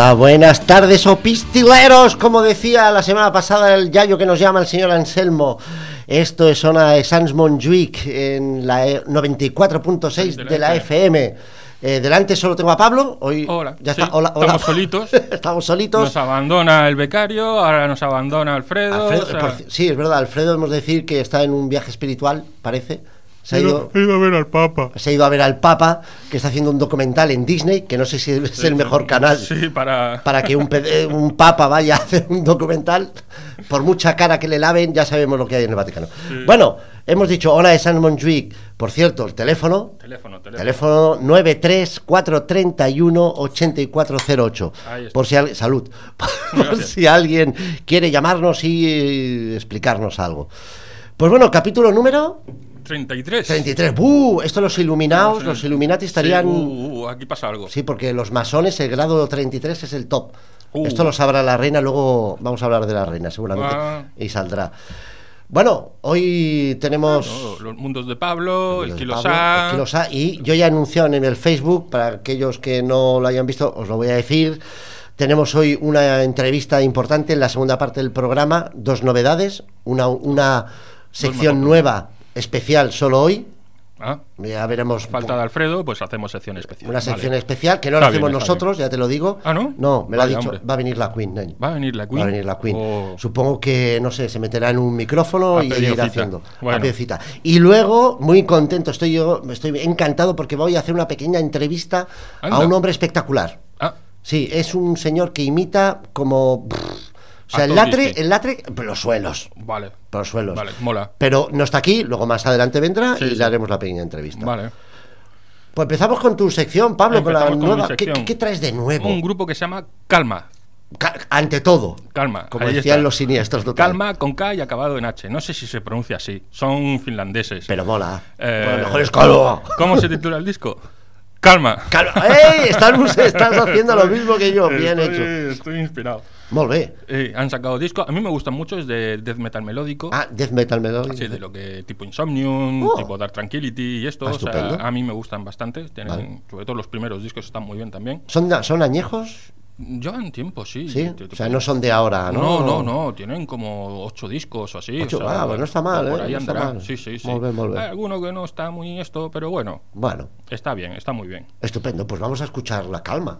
Hola, buenas tardes, opistileros. Como decía la semana pasada el yayo que nos llama el señor Anselmo. Esto es zona de Sans Montjuic en la e- 94.6 De la de la FM. Eh, delante solo tengo a Pablo. Hoy Hola, ya sí, está. Hola, hola. estamos solitos. estamos solitos. Nos abandona el becario, ahora nos abandona Alfredo. Alfredo- o sea, por ci- sí, es verdad. Alfredo, hemos de decir que está en un viaje espiritual, parece. Se ha ido, a ver al Papa. se ha ido a ver al Papa, que está haciendo un documental en Disney, que no sé si es el mejor canal. Sí, para. para que un, pede- un papa vaya a hacer un documental, por mucha cara que le laven, ya sabemos lo que hay en el Vaticano. Bueno, hemos dicho hola de San Montjuic. Por cierto, el teléfono, Teléfono, teléfono. teléfono 93431-8408. Ahí está. Por si al- salud. Por si alguien quiere llamarnos y eh, explicarnos algo. Pues bueno, capítulo número 33. 33. ¡Buh! Esto los iluminados, Sí, los Illuminati estarían... Sí, uh, uh, aquí pasa algo. Sí, porque los masones, el grado 33 es el top. Uh. Esto lo sabrá la reina, luego vamos a hablar de la reina, seguramente. Ah. Y saldrá. Bueno, hoy tenemos. Los mundos de Pablo, el los de Kilo Pablo, Sa- el Kilo Sa, Y yo ya he anunciado en el Facebook, para aquellos que no lo hayan visto, os lo voy a decir. Tenemos hoy una entrevista importante en la segunda parte del programa, dos novedades, una, una sección nueva, especial solo hoy. Ah, Ya veremos. falta de Alfredo, pues hacemos sección especial. Una sección Vale. especial que no la hacemos bien, nosotros, ya te lo digo. Ah, ¿no? No, me lo ha dicho. hombre. Va a venir la Queen. Va a venir la Queen. Va a venir la Queen. Oh. Supongo que, no sé, se meterá en un micrófono A y irá haciendo. Bueno. A. Y luego, muy contento, estoy yo, estoy encantado porque voy a hacer una pequeña entrevista a un hombre espectacular. Ah, Sí, es un señor que imita como. pff, o sea, el latre, el latre, los suelos. vale. Pero los suelos. Vale, mola. Pero no está aquí, luego más adelante vendrá Sí, y le haremos la pequeña entrevista. Vale. Pues empezamos con tu sección, Pablo, con la con nueva. ¿Qué, traes de nuevo? Un grupo que se llama Calma. Ca- ante todo. Calma. Como decían está. los siniestros. total. Calma con K y acabado en H. No sé si se pronuncia así. Son finlandeses. Pero mola. Eh, Bueno, mejor es calma. ¿Cómo se titula el disco? Calma. Calma. ¡Ey! Estás, estás haciendo lo mismo que yo. Bien estoy, hecho. Estoy inspirado. Molt bé. Eh, han sacado disco. A mí me gustan mucho, es de death metal melódico. Ah, Death Metal Melody. Sí, de lo que tipo Insomnium, Oh. tipo Dark Tranquility y esto. Ah, o sea, a mí me gustan bastante. Tienen, Vale. Sobre todo los primeros discos están muy bien también. ¿Son, ¿Son añejos? Llevan tiempo, sí. Sí. Te- te O sea, no son de ahora, ¿no? No, no, no, tienen como ocho discos o así. Ocho, o sea, ah, pues no está mal, Por ¿eh? ahí No está andará. mal. Sí, sí, sí. Molt bé. Hay alguno que no está muy esto, pero bueno, Bueno, está bien, está muy bien. estupendo. Pues vamos a escuchar la. Calma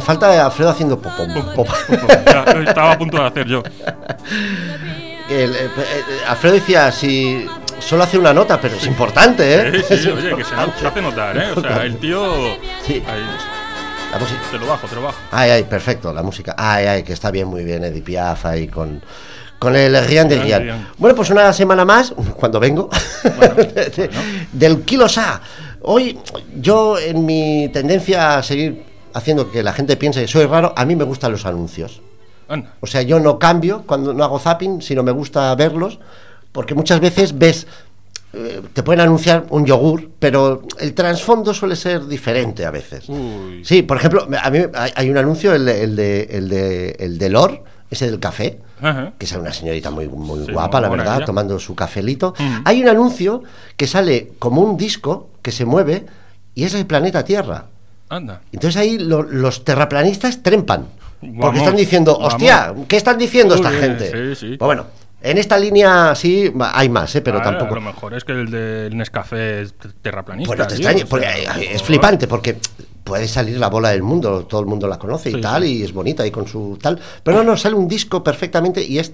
me falta Alfredo haciendo. Ya, lo estaba a punto de hacer yo. El, eh, eh, Alfredo decía, si solo hace una nota, pero es importante, ¿eh? Sí, sí, oye, que se, hace notar, ¿eh? O sea, el tío. Sí. Ahí, La música. te lo bajo, te lo bajo. Ay, ay, perfecto, la música. Ay, ay, que está bien, muy bien, Edith Piaf ahí con, con el Rian del. Rian. Bueno, pues una semana más, cuando vengo, de- del Kilo Sa. Hoy, yo en mi tendencia a seguir haciendo que la gente piense que soy raro, a mí me gustan los anuncios. Anda. O sea, yo no cambio cuando no hago zapping, sino me gusta verlos, porque muchas veces ves, eh, te pueden anunciar un yogur, pero el trasfondo suele ser diferente a veces. Uy. Sí, por ejemplo, a mí hay, un anuncio, el, de- el de, el, de, el de Lor, ese del café, Ajá. que es una señorita muy, muy Sí, guapa, muy la verdad, ella. tomando su cafelito. Hay un anuncio que sale como un disco que se mueve y es el planeta Tierra. Anda. Entonces ahí lo- los terraplanistas trempan. Porque están diciendo, vamos. hostia, ¿qué están diciendo esta gente? sí, sí. Pues bueno, en esta línea sí hay más, ¿eh? pero Ah, tampoco. Lo mejor es que el del Nescafé es terraplanista. Pues no te tío, extrañes, o porque es flipante, porque puede salir la bola del mundo, todo el mundo la conoce y Sí, tal, sí. y es bonita y con su tal. Pero no, no, sale un disco perfectamente y es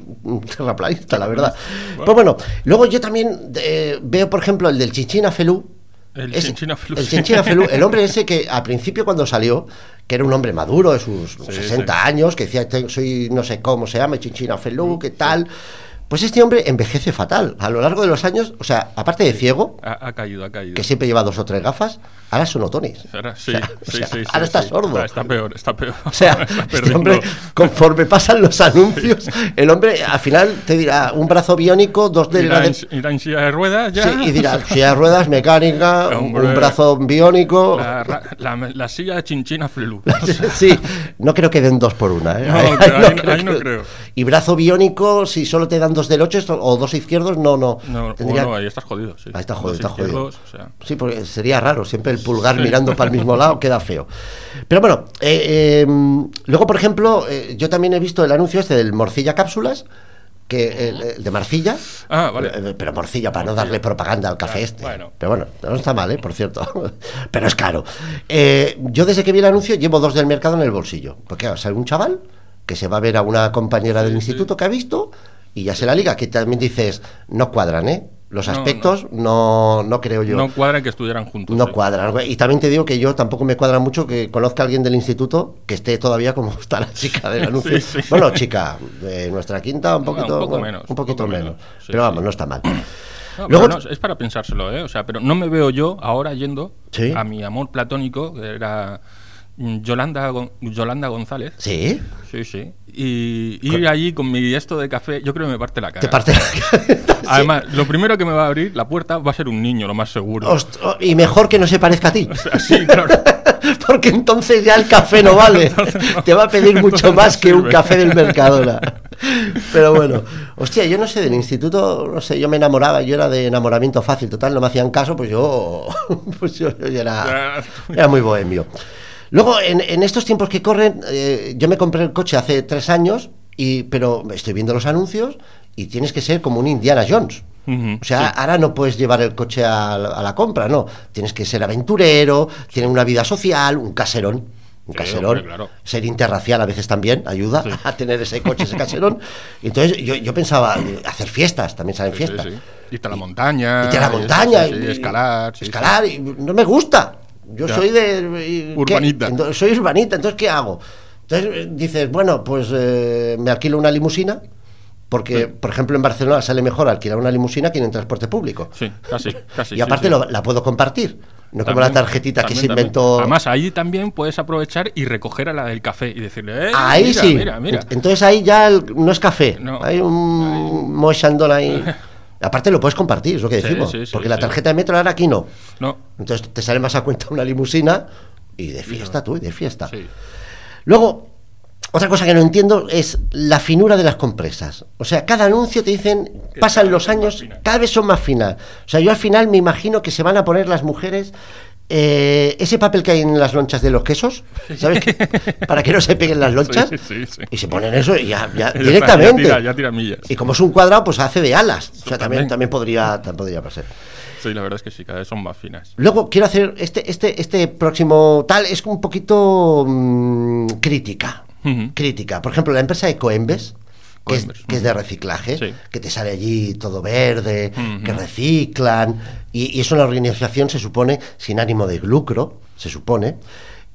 terraplanista, la verdad. Pues bueno, luego yo también eh, veo, por ejemplo, el del Chinchina Felú. El Chinchina Felú, El. Chinchina Felú, el hombre ese que al principio cuando salió, que era un hombre maduro de sus Sí, 60 sí. años, que decía, "Te- soy no sé cómo se llama, Chinchina Felú, qué tal. Pues este hombre envejece fatal. A lo largo de los años, o sea, aparte de ciego, Ha, ha caído, ha caído. que siempre lleva dos o tres gafas, ahora son otones. Ahora sí, O sea, sí, o sea, sí, ahora está sordo. Ah, Está peor, está peor. O sea, este hombre, conforme pasan los anuncios, el hombre al final te dirá un brazo biónico, dos de Irá la en, de- irá en silla de ruedas ya. Sí, y dirá, silla de ruedas, mecánica, un- un Hombre. brazo biónico. La, ra- la- la silla de Chinchina Flelu. Sí, no creo que den dos por una. ¿eh? No, ahí- ahí no creo. Y brazo biónico, si solo te dan dos del 8 o dos izquierdos, no, no. No, Tendría- bueno, ahí estás jodido. Sí. Ahí está jodido, Los está jodido. o sea, Sí, porque sería raro, siempre el pulgar mirando para el mismo lado queda feo. Pero bueno, eh, eh, luego, por ejemplo, eh, yo también he visto el anuncio este del Morcilla Cápsulas, que el, el de Marcilla. Ah, vale. Eh, Pero Morcilla, para no darle propaganda al café este. bueno. Pero bueno, no está mal, ¿eh? por cierto. Pero es caro. Eh, yo desde que vi el anuncio llevo dos del mercado en el bolsillo. Porque sale un chaval que se va a ver a una compañera del instituto que ha visto y ya se la liga, que también dices, no cuadran, ¿eh? Los No, aspectos no, no, creo yo. no cuadra que estuvieran juntos. No sí. cuadran. Y también te digo que yo tampoco me cuadra mucho que conozca a alguien del instituto que esté todavía como está la chica del anuncio. Sí, sí. Bueno, chica, de nuestra quinta un No, un poquito, poco bueno, menos, un poquito un poco menos. menos. Sí, pero vamos, no está mal. No, Luego- no, es para pensárselo, ¿eh? O sea, pero no me veo yo ahora yendo Sí. a mi amor platónico, que era Yolanda, Gon- Yolanda González. ¿Sí? Sí, sí. Y ir allí con mi esto de café, yo creo que me parte la cara. Te parte la cabeza. Además, lo primero que me va a abrir la puerta va a ser un niño, lo más seguro. Y mejor que no se parezca a ti. Así, claro. Porque entonces ya el café no vale. Te va a pedir mucho Entonces no más que un café del Mercadona. Pero bueno, hostia, yo no sé, del instituto, no sé, yo me enamoraba, yo era de enamoramiento fácil, total, no me hacían caso, pues yo, pues yo, yo era, era muy bohemio. Luego, en, en estos tiempos que corren, eh, yo me compré el coche hace tres años, y, pero estoy viendo los anuncios y tienes que ser como un Indiana Jones. Ujú, O sea, ahora no puedes llevar el coche a, la- a la compra, no. Tienes que ser aventurero, tener una vida social, un caserón. Un Sí, caserón. hombre, claro. Ser interracial a veces también ayuda Sí. a tener ese coche, ese caserón. Entonces yo, yo pensaba, eh, hacer fiestas, también salen fiestas. Irte a la montaña. Irte a la y- montaña. sí, y- escalar. sí, escalar, y no me gusta. Yo Ya. soy de... Urbanita. Entonces, soy urbanita, entonces ¿qué hago? Entonces eh, dices, bueno, pues eh, me alquilo una limusina, porque, Sí. por ejemplo, en Barcelona sale mejor alquilar una limusina que en transporte público. Sí, casi, casi. y sí, aparte sí. lo- la puedo compartir, no como la También, tarjetita que también, se también. inventó. Además, ahí también puedes aprovechar y recoger a la del café y decirle, eh, ahí mira, sí. Mira, mira. Entonces ahí ya el- no es café, No. hay un mochandón ahí. Aparte lo puedes compartir, es lo que decimos, sí, sí, porque la tarjeta de metro ahora aquí no. No, Entonces te sale más a cuenta una limusina y de fiesta tú, y de fiesta. sí. Luego, otra cosa que no entiendo es la finura de las compresas. O sea, cada anuncio te dicen, pasan los años, cada vez son más finas. O sea, yo al final me imagino que se van a poner las mujeres eh, ese papel que hay en las lonchas de los quesos, ¿sabes? qué? Para que no se peguen las lonchas. Sí, sí, sí. Y se ponen eso y ya, directamente. Ya tira, ya tira millas. Y como es un cuadrado, pues hace de alas. O sea, también, también. podría, también podría pasar. Sí, la verdad es que sí, cada vez son más finas. Luego quiero hacer este, este, este próximo tal, es un poquito mm, crítica. Crítica. Por ejemplo, la empresa Ecoembes, que es, Coembes, que es de reciclaje, Sí. que te sale allí todo verde, que reciclan, y, y es una organización, se supone, sin ánimo de lucro, se supone.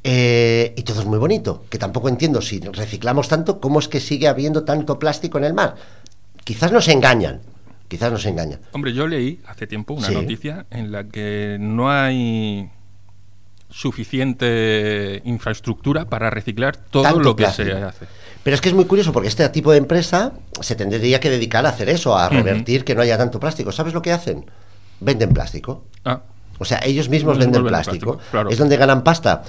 eh, y todo es muy bonito, que tampoco entiendo si reciclamos tanto, cómo es que sigue habiendo tanto plástico en el mar. Quizás nos engañan, quizás nos engañan. Hombre, yo leí hace tiempo una Sí. noticia en la que no hay suficiente infraestructura para reciclar todo Tanto lo que plástico. se hace. Pero es que es muy curioso porque este tipo de empresa se tendría que dedicar a hacer eso, a revertir que no haya tanto plástico. ¿Sabes lo que hacen? Venden plástico. Ah, O sea, ellos mismos venden plástico. plástico, claro. Es donde ganan pasta.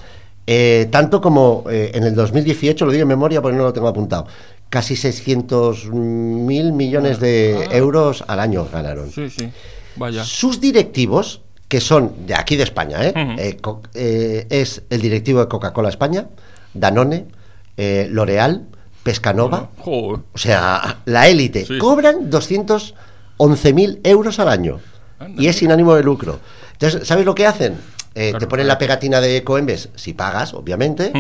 Eh, tanto como eh, en el 2018, lo digo en memoria porque no lo tengo apuntado, casi 600 mil millones de Ah. euros al año ganaron. sí, sí. Vaya. Sus directivos, que son de aquí de España, ¿eh? Eh, eh, es el directivo de Coca-Cola España, Danone, eh, L'Oreal, Pescanova, o sea, la élite, Sí. cobran 211.000 euros al año Anda. y es sin ánimo de lucro. Entonces, ¿sabes lo que hacen? Eh, Claro, te ponen claro. la pegatina de Coembes, si pagas, obviamente,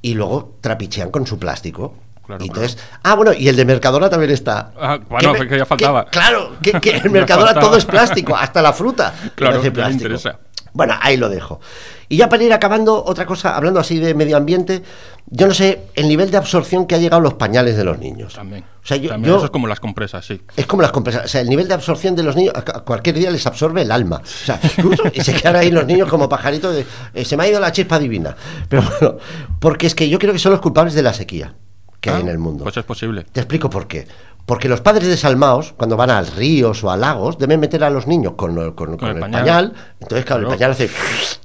y luego trapichean con su plástico. Claro, ah, bueno, y el de Mercadona también está. Ah, bueno, me- que ya faltaba. claro, que, que en Mercadona todo es plástico, hasta la fruta. Claro, le plástico. interesa. Bueno, ahí lo dejo. Y ya para ir acabando, otra cosa, hablando así de medio ambiente, yo no sé el nivel de absorción que ha llegado a los pañales de los niños. También. O sea, yo, También yo- eso es como las compresas, sí. es como las compresas. O sea, el nivel de absorción de los niños, a a cualquier día les absorbe el alma. O sea, y se quedan ahí los niños como pajaritos de. eh, se me ha ido la chispa divina. Pero bueno, porque es que yo creo que son los culpables de la sequía que hay Ah, en el mundo. Pues es posible. Te explico por qué. Porque los padres desalmados, cuando van a ríos o a lagos, deben meter a los niños con, el- con- con el el, pañal. pañal. Entonces, claro, Claro. el pañal hace.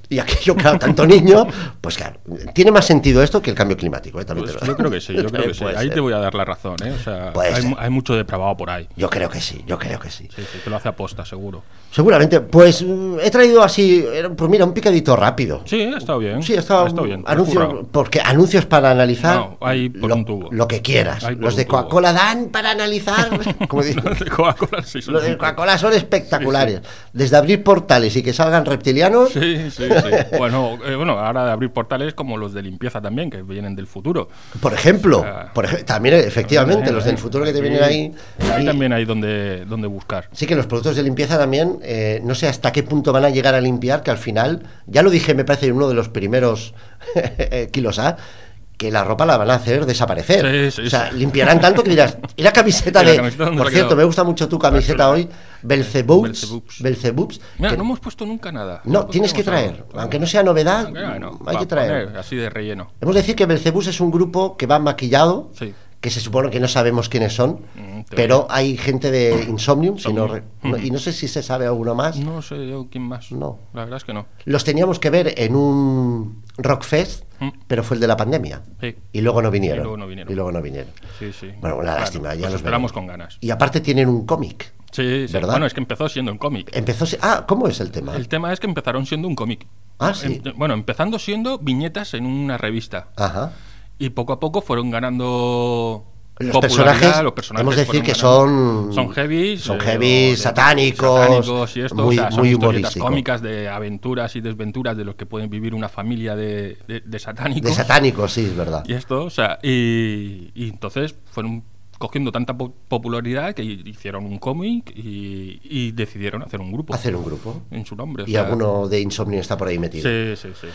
Y aquello, claro, tanto niño. Pues claro, tiene más sentido esto que el cambio climático. ¿eh? También Pues te lo- yo creo que sí, yo creo que sí. Ahí ser. te voy a dar la razón, ¿eh? O sea, hay, hay mucho depravado por ahí. Yo creo que sí, yo creo que sí. Sí, sí, que lo hace aposta, seguro. Seguramente, pues mm, he traído así, pues mira, un picadito rápido. Sí, ha estado bien. Sí, ha estado, bien. anuncios, porque anuncios para analizar No, hay por lo, un tubo. lo que quieras. Los de. Coca-Cola dan para analizar, como digo, Los de Coca-Cola sí son los de un- Coca-Cola son espectaculares. Desde abrir portales y que salgan reptilianos, Sí, sí, sí. bueno, eh, bueno, ahora de abrir portales como los de limpieza también, que vienen del futuro. por ejemplo, por ej- también efectivamente, los del futuro que te vienen ahí. Ahí y- también hay donde, donde buscar. Sí que los productos de limpieza también, eh, no sé hasta qué punto van a llegar a limpiar, que al final, ya lo dije, me parece, en uno de los primeros kilos A, que la ropa la van a hacer desaparecer. Sí, sí, o sea, sí. limpiarán tanto que dirás, y la camiseta ¿Y la de... camiseta por cierto, quedado? me gusta mucho tu camiseta hoy. Belzebups. Belzebups. Mira, que- no hemos puesto nunca nada. no, tienes que traer, aunque no sea novedad, Bueno, hay pa' que traer. así de relleno. Hemos de decir que Belcebús es un grupo que va maquillado, que se supone que no sabemos quiénes son, Mm, pero hay gente de Insomnium, si no Insomnium. re- no- y no sé si se sabe alguno más. No sé yo quién más. No. La verdad es que no. Los teníamos que ver en un Rockfest, Mm. pero fue el de la pandemia. Sí. Y luego no vinieron. Y luego no vinieron. Y luego no vinieron. Sí, sí. Bueno, una lástima, ya pues los esperamos veremos. con ganas. Y aparte tienen un cómic. Sí, sí. ¿Verdad? Bueno, es que empezó siendo un cómic. Empezó. si- Ah, ¿cómo es el tema? El tema es que empezaron siendo un cómic. Ah, sí. Em- bueno, empezando siendo viñetas en una revista. Ajá. Y poco a poco fueron ganando Los personajes, los personajes hemos de decir que son- son heavy, son eh, heavy, de- satánicos, satánicos y esto, muy- o sea, son muy historietas cómicas de aventuras y desventuras de los que pueden vivir una familia de, de- de satánicos. De satánicos, sí, es verdad. Y esto, o sea, y, y entonces fueron cogiendo tanta po- popularidad que hicieron un cómic y, y decidieron hacer un grupo Hacer un grupo. en su nombre. o Y sea, alguno de Insomnio está por ahí metido. Sí, sí, sí.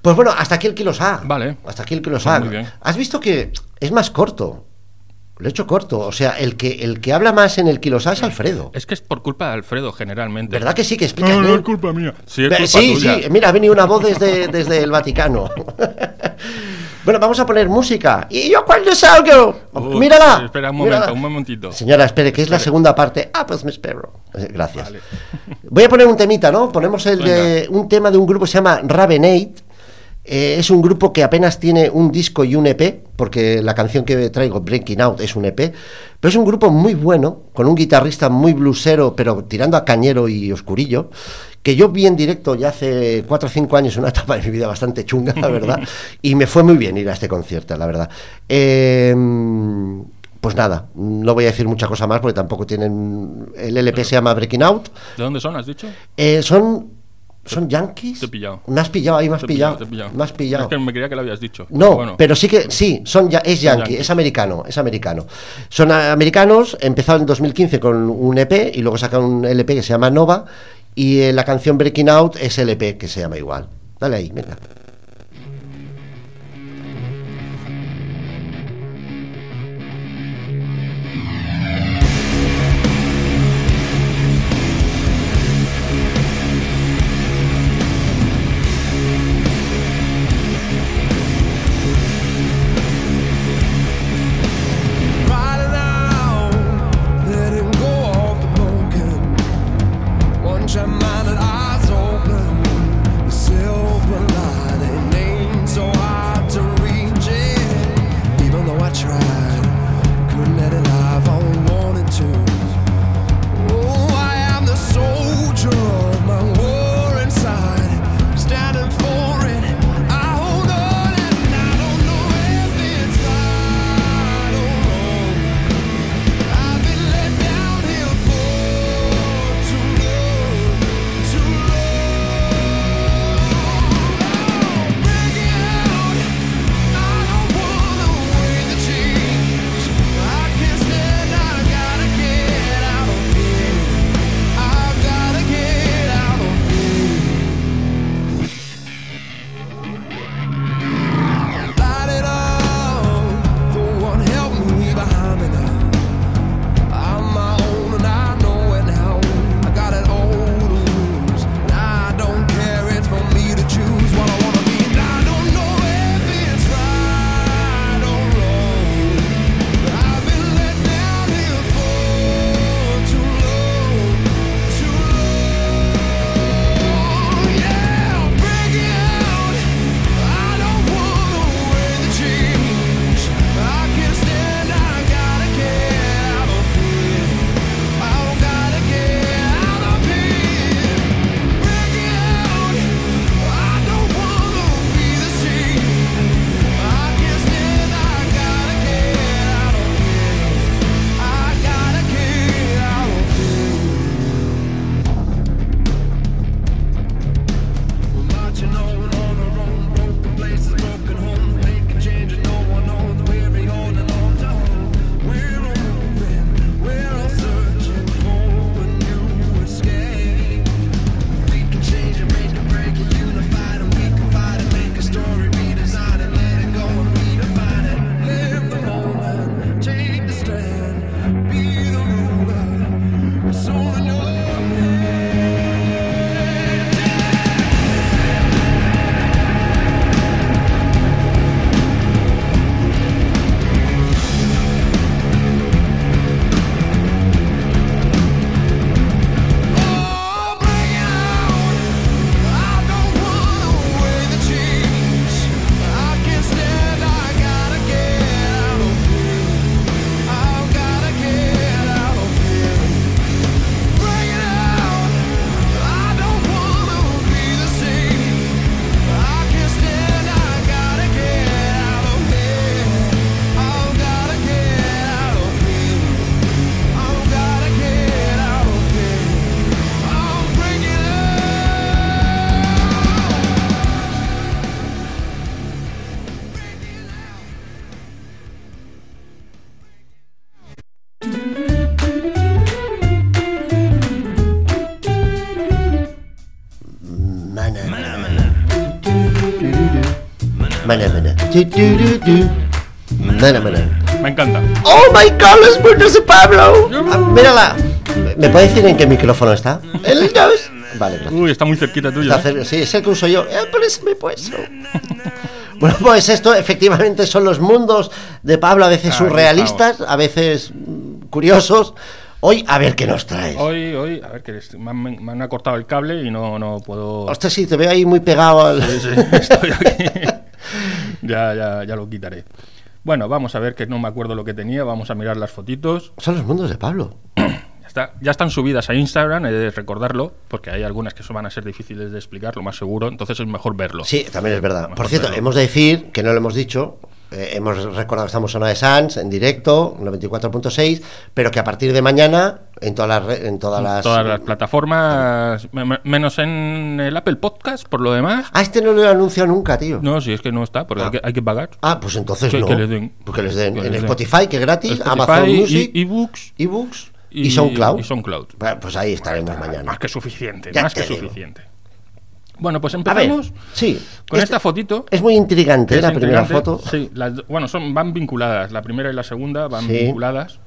Pues bueno, hasta aquí el Kilos A. Vale. Hasta aquí el Kilos Pues A. muy bien. Has visto que es más corto. Lo he hecho corto. O sea, el que, el que habla más en el Kilos A es Alfredo. Es que es por culpa de Alfredo, generalmente. ¿Verdad que sí? Que explicas No, no es culpa mía. Sí, es Ve- culpa sí, tuya. sí, mira, ha venido una voz desde, desde el Vaticano. bueno, vamos a poner música. ¿Y yo cuándo salgo? Uh, mírala. Espera un momento, mírala. un momentito. Señora, espere, que es la Espere. segunda parte. Ah, pues me espero. Eh, Gracias. Vale. Voy a poner un temita, ¿no? Ponemos el de un tema de un grupo que se llama Ravenate. Eh, es un grupo que apenas tiene un disco y un EP, porque la canción que traigo, Breaking Out, es un EP, pero es un grupo muy bueno, con un guitarrista muy blusero, pero tirando a cañero y oscurillo, que yo vi en directo ya hace 4 o 5 años, una etapa de mi vida bastante chunga, la verdad, y me fue muy bien ir a este concierto, la verdad. Eh, pues nada, no voy a decir mucha cosa más porque tampoco tienen. El LP se llama Breaking Out. ¿De dónde son, has dicho? Eh, son. ¿Son yankees? Te he pillado. Me has pillado, ahí me has pillado. te he pillado. Me has pillado. Es que me creía que lo habías dicho. No, Bueno, pero sí que sí, son ya es yankee, yankee. es americano, es americano. Son americanos, empezaron en 2015 con un EP y luego sacaron un LP que se llama Nova y eh, la canción Breaking Out es LP que se llama igual. Dale ahí, venga. Me encanta. ¡Oh my god! ¡Los puntos de Pablo! Ah, mírala. ¿Me puede decir en qué micrófono está? ¿El 2? Vale, gracias. Uy, está muy cerquita tuyo. Está ¿eh? cer- Sí, es el que uso yo. Eh, por eso me he puesto. Bueno, pues esto efectivamente son los mundos de Pablo, a veces surrealistas, a veces mm, curiosos, Hoy, a ver qué nos traes. Hoy, hoy, a ver, que me han, me han cortado el cable y no, no puedo... Ostras, sí, te veo ahí muy pegado al... Sí, sí, estoy aquí. ya, ya, ya lo quitaré. Bueno, vamos a ver que no me acuerdo lo que tenía, vamos a mirar las fotitos. Son los mundos de Pablo. Ya, está- ya están subidas a Instagram, he de recordarlo, porque hay algunas que van a ser difíciles de explicar, lo más seguro, entonces es mejor verlo. Sí, también es verdad. Por cierto, verlo. hemos de decir, que no lo hemos dicho, eh, hemos recordado que estamos en de Sans, en directo, 94.6, pero que a partir de mañana, en todas las... En todas las, Todas las plataformas, me- me- menos en el Apple Podcast, por lo demás. Ah, este no lo he anunciado nunca, tío. No, si es que no está, porque hay, que, hay que pagar. Ah, pues entonces Que- no. que les den. Porque les den. En les den. Spotify, que es gratis, Spotify, Amazon Music, ebooks ebooks y, y- SoundCloud. y SoundCloud. Bueno, Pues ahí estaremos mañana. Más que suficiente, Ya más que digo. suficiente. Bueno, pues A ver, empezamos sí. con Este- esta fotito. Es muy intrigante Es la primera foto. Sí, las bueno, son, van vinculadas. La primera y la segunda van Sí. vinculadas.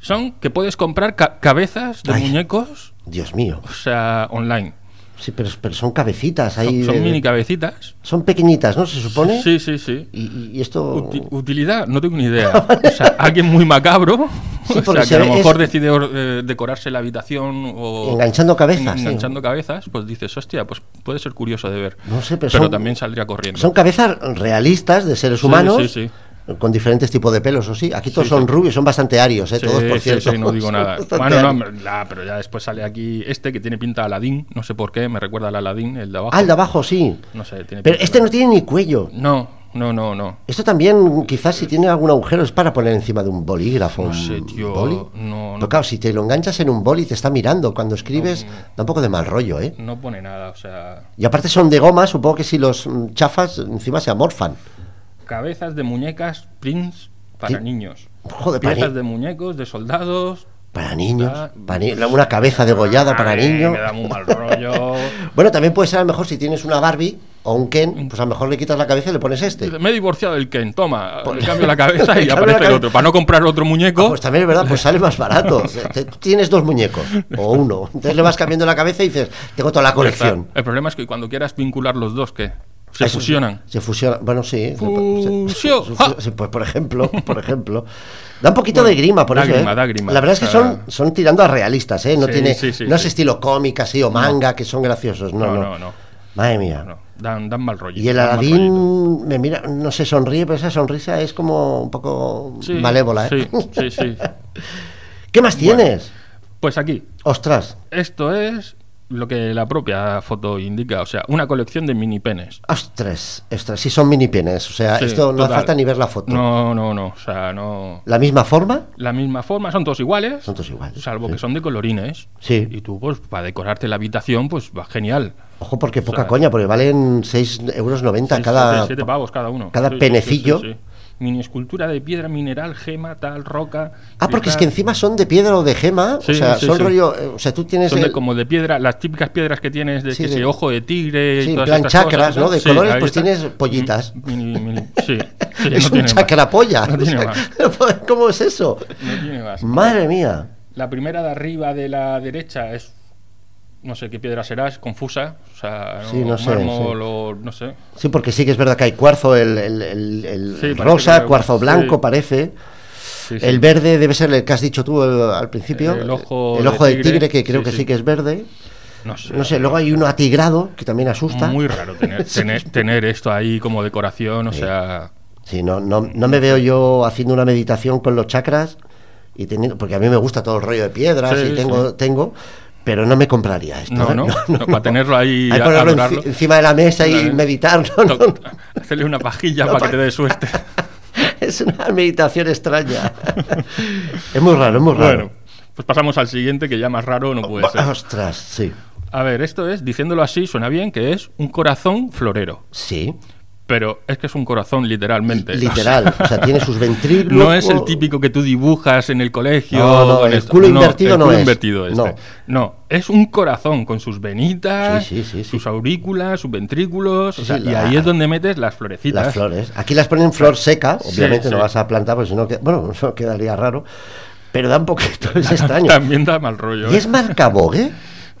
Son que puedes comprar ca- cabezas de Ay. muñecos, Dios mío. o sea, online. Sí, pero, pero son cabecitas ahí. Son, son de- mini cabecitas. son pequeñitas, ¿no? Se supone. Sí, sí, sí. Y, esto. Uti- utilidad, no tengo ni idea. O sea, alguien muy macabro, Sí, o sea, se que a lo mejor es- decide eh, decorarse la habitación o Enganchando cabezas, sí. enganchando cabezas, pues dices, hostia, pues puede ser curioso de ver. No sé, pero son- también saldría corriendo. Son cabezas realistas de seres Sí, humanos. sí, sí. Con diferentes tipos de pelos, o sí. Aquí todos Sí, son sí. rubios, son bastante arios, ¿eh? Todos, por cierto. sí, no digo nada. Bueno, no, la- pero ya después sale aquí este que tiene pinta de Aladín, no sé por qué, me recuerda al Aladín, el de abajo. Ah, el de abajo, sí. No sé, tiene Pero pinta este de- no tiene ni cuello. No, no, no, no. Esto también, quizás si tiene algún agujero, es para poner encima de un bolígrafo. No sé, tío, boli. no, no. Pero claro, si te lo enganchas en un boli, te está mirando. Cuando escribes, da un poco de mal rollo, ¿eh? No pone nada, o sea, Y aparte son de goma, supongo que si los mm, chafas, encima se amorfan. Cabezas de muñecas prints para Sí. niños. Joder, para, Piezas ni- de muñecos, de soldados. para niños. Para ni- una cabeza degollada para Ay, niño. Me da muy mal rollo. Bueno, también puede ser a lo mejor si tienes una Barbie o un Ken, pues a lo mejor le quitas la cabeza y le pones este. Me he divorciado del Ken, toma, Pues- le cambio la cabeza y aparece el otro. Para no comprar otro muñeco, Ah, pues también es verdad, pues sale más barato. Tienes dos muñecos o uno. Entonces le vas cambiando la cabeza y dices, tengo toda la colección. El problema es que cuando quieras vincular los dos, ¿qué? Se Eso fusionan. Se fusionan. Bueno, sí. se- se- Fusión. se- ¡Ja! sí, pues por ejemplo, por ejemplo. Da un poquito de grima, por da eso. grima, ¿eh? da grima. La verdad es que O sea- son, son tirando a realistas, ¿eh? No Sí, tiene, sí, sí, no es estilo cómic así o manga, que son graciosos. No, No, no. Madre mía. No, dan, dan mal rollo. Y el. Aladín me mira, no se sonríe, pero esa sonrisa es como un poco malévola, ¿eh? Sí, sí, sí. ¿Qué más tienes? Pues aquí, Ostras, esto es lo que la propia foto indica, o sea, una colección de mini penes. ostras, ostras, sí son mini penes, o sea, Sí, esto no hace falta ni ver la foto. No, no, no, o sea, no. ¿La misma forma? La misma forma, son todos iguales. Son todos iguales, Salvo sí. que son de colorines. Sí. Y tú, pues, para decorarte la habitación, pues va genial. Ojo, porque poca sea, coña, porque valen 6,90 euros Seis, cada... siete- siete pavos cada uno. cada penecillo. Mini escultura de piedra mineral, gema, tal, roca. Ah, porque es que encima son de piedra o de gema, o sea, sí, son sí. rollo... eh, O sea, tú tienes... Son de como de piedra, las típicas piedras que tienes de que de- si ojo de tigre y Sí, en plan estas chakras, cosas, ¿no? De colores, pues está. tienes pollitas. Mini- mini- sí, sí, es no un chacrapolla. No tiene más. ¿Cómo es eso? No tiene más. Madre mía. La primera de arriba de la derecha es no sé qué piedra será, es confusa, o sea, Sí, no sé, mármol sí. o no sé. Sí, porque sí que es verdad que hay cuarzo, el, el- el- Sí, rosa, cuarzo blanco, sí. parece. Sí, sí. El verde debe ser el que has dicho tú el- al principio. El ojo el de ojo de tigre, tigre, que creo sí, que sí. sí que es verde. no sé. No sé, luego hay uno atigrado, que también asusta. Muy raro tener, tener, tener esto ahí como decoración, o sea, Sí, no, no, no me veo yo haciendo una meditación con los chakras, y teniendo, porque a mí me gusta todo el rollo de piedras Sí, y tengo, sí. tengo, pero no me compraría esto. no, ¿eh? no, no, para tenerlo ahí, Hay ponerlo enci- encima de la mesa y Claro. meditar. no, no, no. To- Hacerle una pajilla para pa- que te dé suerte. Es una meditación extraña. es muy raro, es muy raro. Bueno, pues pasamos al siguiente que ya más raro no puede ser. Ostras, sí. A ver, esto es, diciéndolo así, suena bien, que es un corazón florero. Sí, Pero es que es un corazón literalmente. literal. O sea, tiene sus ventrículos. No es el típico que tú dibujas en el colegio. No, no, el culo invertido el no es. invertido este. No. No. es un corazón con sus venitas, Sí, sí, sí, sí. sus aurículas, sus ventrículos. O sea, y la- ahí es donde metes las florecitas. Las flores. Aquí las ponen flor seca, obviamente no vas a plantar, porque si no, bueno, eso quedaría raro. Pero da un poquito, es extraño. También da mal rollo. ¿Y ¿eh? es marca Vogue?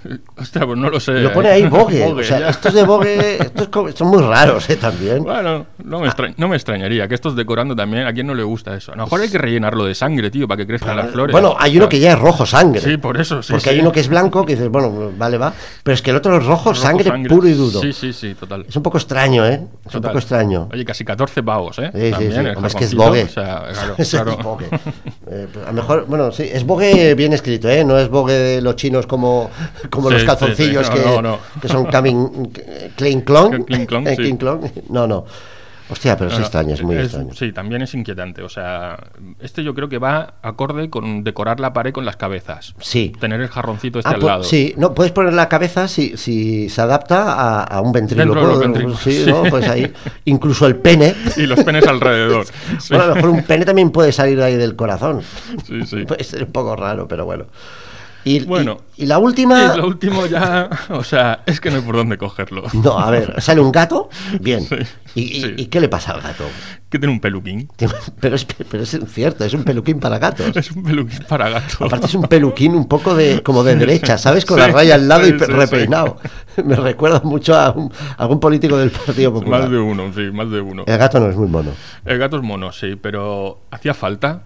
Hostia, pues no lo sé. Lo pone ahí Vogue. Vogue, o sea, estos de Vogue estos son muy raros, ¿eh? También. Bueno, no me, extra- no me extrañaría que estos decorando también, ¿a quién no le gusta eso? A lo mejor hay que rellenarlo de sangre, tío, para que crezcan las flores. Bueno, hay uno que ya es rojo sangre. Sí, por eso, sí. porque sí. hay uno que es blanco que dices, bueno, vale, va. Pero es que el otro es rojo, Rojo sangre, puro y duro. Sí, sí, sí, total. Es un poco extraño, ¿eh? Es un Total. poco extraño. Oye, casi 14 pavos, ¿eh? Sí, sí, También, sí. Hombre, es que es Vogue. O sea, claro, claro. es Vogue. Eh, pues, a lo mejor, bueno, sí, es Vogue bien escrito, ¿eh? No es Vogue de los chinos como, como Sí, los sí, calzoncillos sí. No, que, no, no. que son coming, clean clon. Clean clon, Eh, sí. clean clon. No, no. Hostia, pero es extraño, es muy extraño. Sí, también es inquietante. O sea, este yo creo que va acorde con decorar la pared con las cabezas. Sí. Tener el jarroncito este Ah, al pu- lado. Sí, no, puedes poner la cabeza si, si se adapta a, a un ventríloco. Sí, sí. ¿no? Pues ahí, incluso el pene. Y los penes alrededor. Sí, Bueno, a lo mejor un pene también puede salir ahí del corazón. sí. sí. Puede ser un poco raro, pero bueno. Y, Bueno. y, y la última. Y lo último ya, o sea, es que no hay por dónde cogerlo. No, a ver, sale un gato, bien. Sí, ¿Y, y- sí. y qué le pasa al gato? Que tiene un peluquín. Pero es, pero es cierto, es un peluquín para gatos. Es un peluquín para gato. Aparte es un peluquín un poco de como de derecha, ¿sabes? Con Sí, la raya al lado y repeinado. Me recuerda mucho a, un- a algún político del Partido Popular. Más de uno, sí, más de uno. El gato no es muy mono. El gato es mono, sí, pero hacía falta.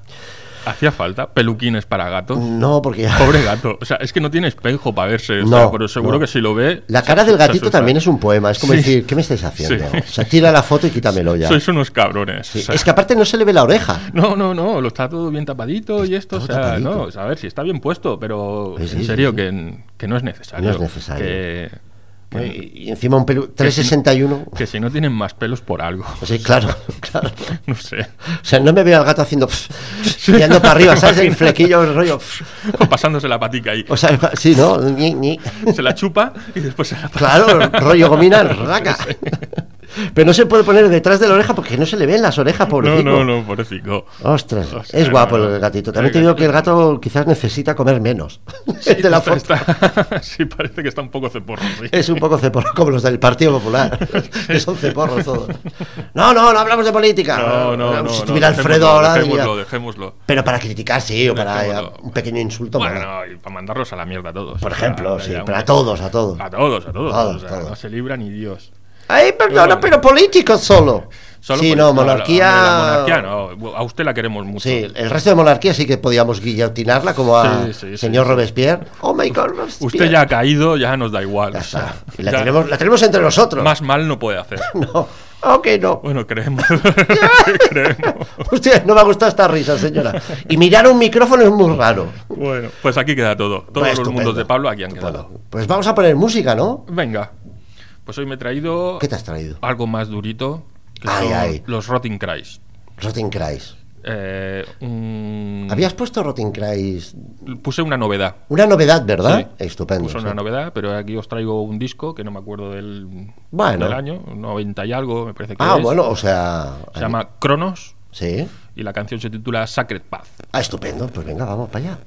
Hacía falta peluquines para gatos. No, porque ya- Pobre gato. O sea, es que no tiene espejo para verse. O No, sea, pero seguro no. que si lo ve. La se- cara del gatito también es un poema. Es como Sí. decir, ¿qué me estáis haciendo? Sí. O sea, tira la foto y quítamelo ya. Sois unos cabrones. Sí, o sea, Es que aparte no se le ve la oreja. No, no, no, lo está todo bien tapadito y esto, o sea, tapadito. no, o sea, a ver si está bien puesto, pero en serio. Que, que no es necesario. No es necesario. Que, que- Y, y encima un pelu 361. que si no tienen más pelos por algo. Sí, claro, claro. No sé. O sea, no me veo al gato haciendo tirando para arriba, ¿sabes? El flequillo, el rollo. O pasándose la patica ahí. O sea, sí, ¿no? Ni, ni. Se la chupa y después se la pasa. Claro, rollo gomina, raca. Pero no se puede poner detrás de la oreja porque no se le ven las orejas, No, pobrecito. no, no, pobrecito. Ostras, Hostia, es guapo no, no. el gatito. También El te digo que el gato quizás necesita comer menos. Sí, de la foto. está- sí, parece que está un poco ceporro, sí. Es un poco ceporro como los del Partido Popular, que son ceporros todos. No, no, no hablamos de política. No, no, no. Si no, estuviera Alfredo dejémoslo, ahora Dejémoslo, dejémoslo. Pero para criticar sí, o para Dejémoslo. un pequeño insulto. bueno. Bueno, y para mandarlos a la mierda a todos. Por O sea, ejemplo, sí, pero a todos, a todos. A todos, a todos. Todos, o sea, todos. No se libra ni Dios. Ay, perdona, pero políticos solo. Solo sí, no, la- monarquía. la monarquía no. A usted la queremos mucho. Sí, el resto de monarquía sí que podíamos guillotinarla como a Sí, sí, señor sí. Robespierre. Oh my god, Robespierre. Usted ya ha caído, ya nos da igual. Ya o sea, la, ya tenemos, la tenemos entre nosotros. Más mal no puede hacer. No, ok, no. Bueno, creemos. creemos. Hostia, no me ha gustado esta risa, señora. Y mirar un micrófono es muy raro. Bueno, pues aquí queda todo. Todos Pues los mundos de Pablo aquí han Estupendo. quedado. Pues vamos a poner música, ¿no? Venga. Pues hoy me he traído ¿Qué te has traído? algo más durito. Que Ay, son ay. los Rotting Cries. Rotenkreis. Eh, un- ¿Habías puesto Rotenkreis? Puse una novedad. Una novedad, ¿verdad? Sí. Estupendo. Puse sí. una novedad, pero aquí os traigo un disco que no me acuerdo del, Bueno. del año, 90 y algo, me parece que Ah, es. bueno, o sea. Se llama Cronos Sí. y la canción se titula Sacred Path. Ah, estupendo. Pues venga, vamos para allá.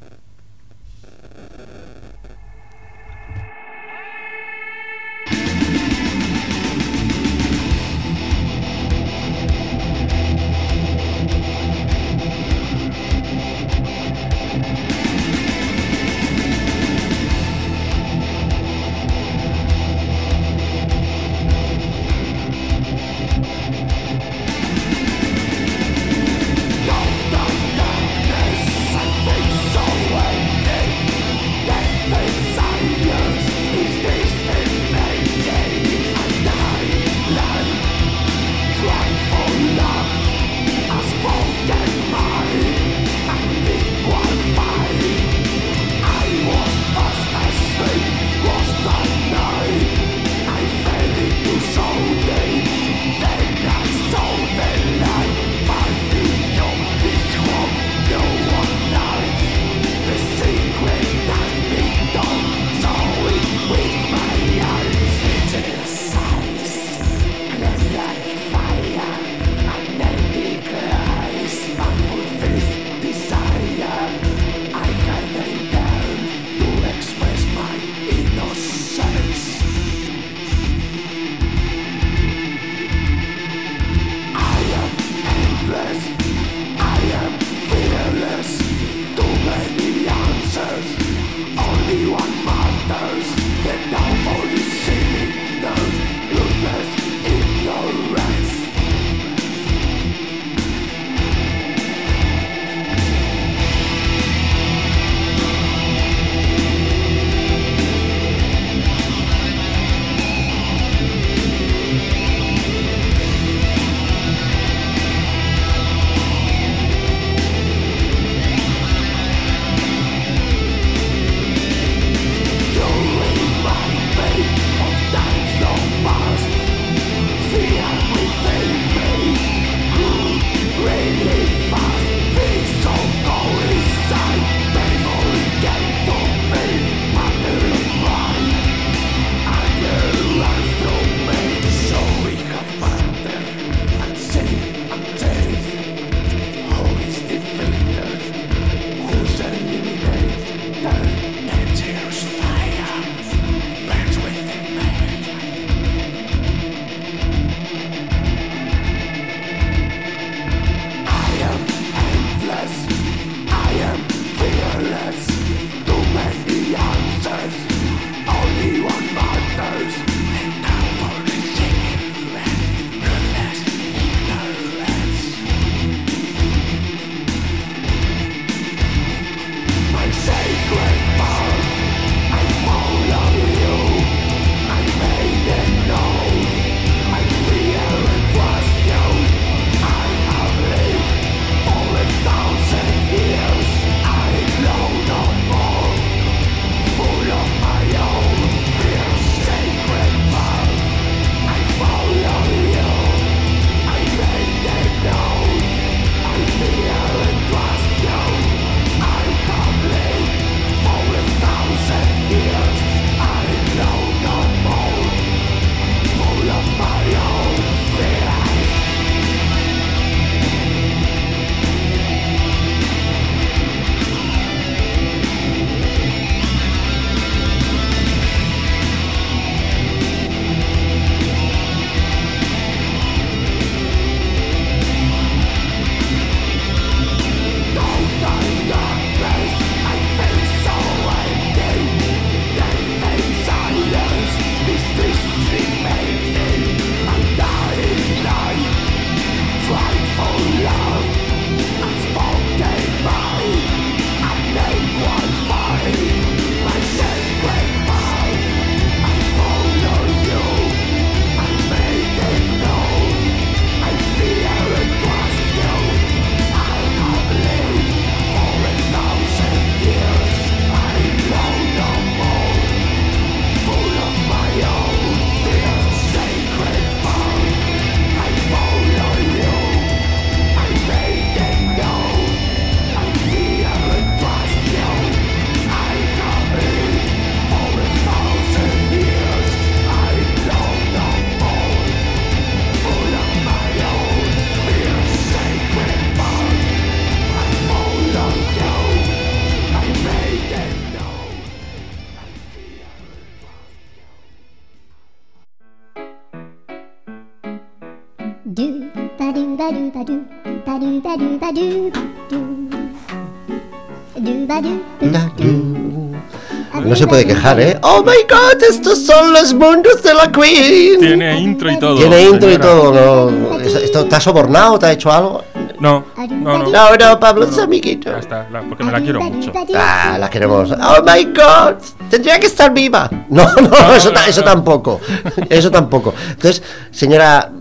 No se puede quejar, ¿eh? ¡Oh my god! Estos son los mundos de la Queen. Tiene intro y todo. Tiene intro y todo, ¿no? ¿Esto te ha sobornado? ¿Te ha hecho algo? No, no, no. No, no, Pablo es No, amiguito. Ya está, la- porque me la quiero mucho. Ah, la queremos. ¡Oh my god! Tendría que estar viva. No, no, eso, eso tampoco. Eso tampoco. Entonces, señora,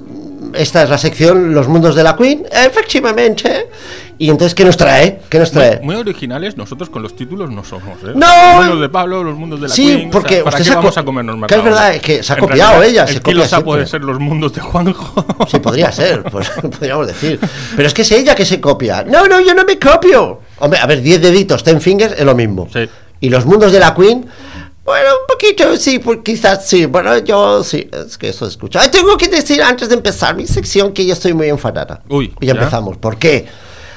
esta es la sección Los mundos de la Queen. Efectivamente. Y entonces, ¿qué nos trae? ¿Qué nos trae? Muy originales, nosotros con los títulos no somos, ¿eh? ¡No! Los mundos de Pablo, los mundos de la Sí, Queen. o porque sea, ¿para usted qué vamos a comernos más que es verdad, olla? que se ha En copiado realidad, ella, El se copia siempre. puede ser los mundos de Juanjo. Sí, podría ser, pues podríamos decir. Pero es que es ella que se copia. No, no, yo no me copio. Hombre, a ver, 10 deditos, 10 fingers es lo mismo. Sí. Y los mundos de la Queen, bueno, un poquito, sí, pues quizás sí. Bueno, yo sí, es que eso escucho. Ay, tengo que decir antes de empezar mi sección que yo estoy muy enfadada. Uy, Y ya ¿ya? empezamos. ¿Por qué?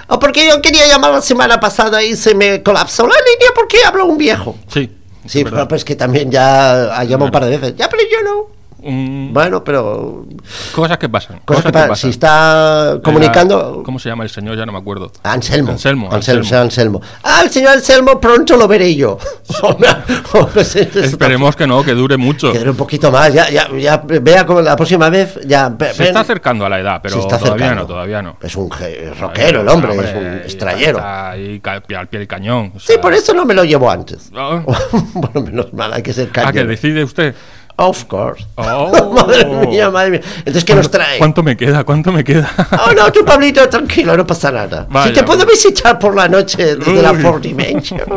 O porque yo quería llamar la semana pasada y se me colapsó la línea porque habló un viejo. Sí. Sí, es pero pues que también ya ha llamado un par de veces. Ya, pero yo no. Mm, Bueno, pero cosas que pasan. Cosas que pa- si está comunicando. Era- ¿Cómo se llama el señor? Ya no me acuerdo. Anselmo. Anselmo. Anselmo, Anselmo. Anselmo. Ah, el señor Anselmo pronto lo veré yo. Hombre, hombre, sí, Esperemos que no, que dure mucho. Que dure un poquito más. Ya, ya, ya vea como la próxima vez. Ya, Se ven. está acercando a la edad, pero todavía no, todavía no. Es un rockero el hombre, es un Hombre. Está ahí al pie del cañón. o Sí, sea- por eso no me lo llevo antes. Ah. bueno, menos mal, hay que ser Ah, que cañero. decide usted. Of course. Oh. madre mía, madre mía. Entonces, ¿qué nos trae? ¿Cuánto me queda? ¿Cuánto me queda? Oh, no, tú, Pablito, tranquilo, no pasa nada. Vaya, si te puedo visitar por la noche desde la Uy. Fourth Dimension.